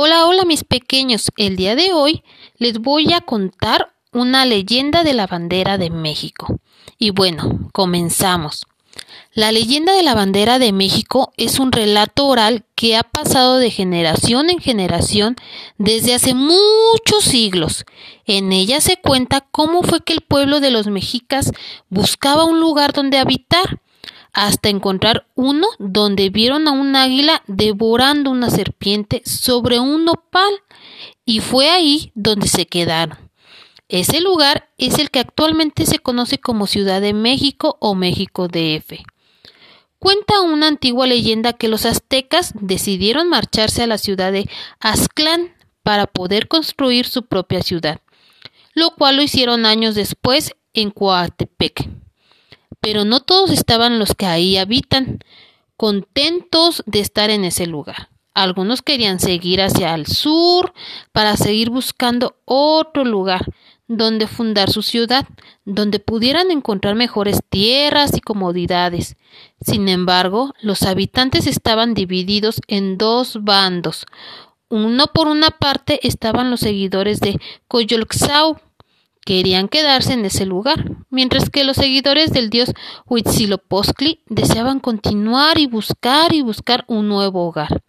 Hola, hola mis pequeños. El día de hoy les voy a contar una leyenda de la bandera de México. Y bueno, comenzamos. La leyenda de la bandera de México es un relato oral que ha pasado de generación en generación desde hace muchos siglos. En ella se cuenta cómo fue que el pueblo de los mexicas buscaba un lugar donde habitar hasta encontrar uno donde vieron a un águila devorando una serpiente sobre un nopal y fue ahí donde se quedaron. Ese lugar es el que actualmente se conoce como Ciudad de México o México DF. Cuenta una antigua leyenda que los aztecas decidieron marcharse a la ciudad de Aztlán para poder construir su propia ciudad, lo cual lo hicieron años después en Coatepec pero no todos estaban los que ahí habitan, contentos de estar en ese lugar. Algunos querían seguir hacia el sur para seguir buscando otro lugar donde fundar su ciudad, donde pudieran encontrar mejores tierras y comodidades. Sin embargo, los habitantes estaban divididos en dos bandos. Uno por una parte estaban los seguidores de Coyolxau, querían quedarse en ese lugar, mientras que los seguidores del dios Huitzilopochtli deseaban continuar y buscar y buscar un nuevo hogar.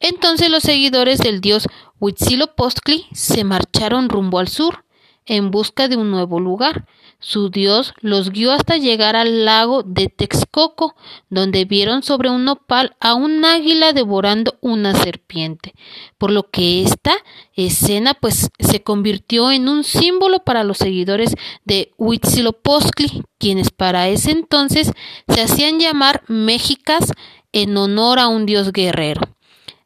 Entonces los seguidores del dios Huitzilopochtli se marcharon rumbo al sur, en busca de un nuevo lugar. Su dios los guió hasta llegar al lago de Texcoco, donde vieron sobre un nopal a un águila devorando una serpiente, por lo que esta escena pues se convirtió en un símbolo para los seguidores de Huitzilopochtli, quienes para ese entonces se hacían llamar mexicas en honor a un dios guerrero.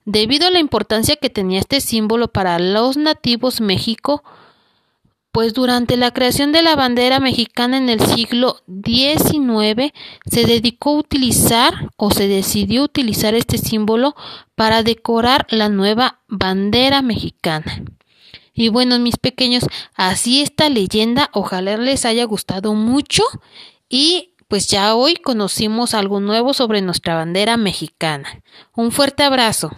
Debido a la importancia que tenía este símbolo para los nativos México, pues durante la creación de la bandera mexicana en el siglo XIX se dedicó a utilizar o se decidió utilizar este símbolo para decorar la nueva bandera mexicana. Y bueno, mis pequeños, así esta leyenda, ojalá les haya gustado mucho y pues ya hoy conocimos algo nuevo sobre nuestra bandera mexicana. Un fuerte abrazo.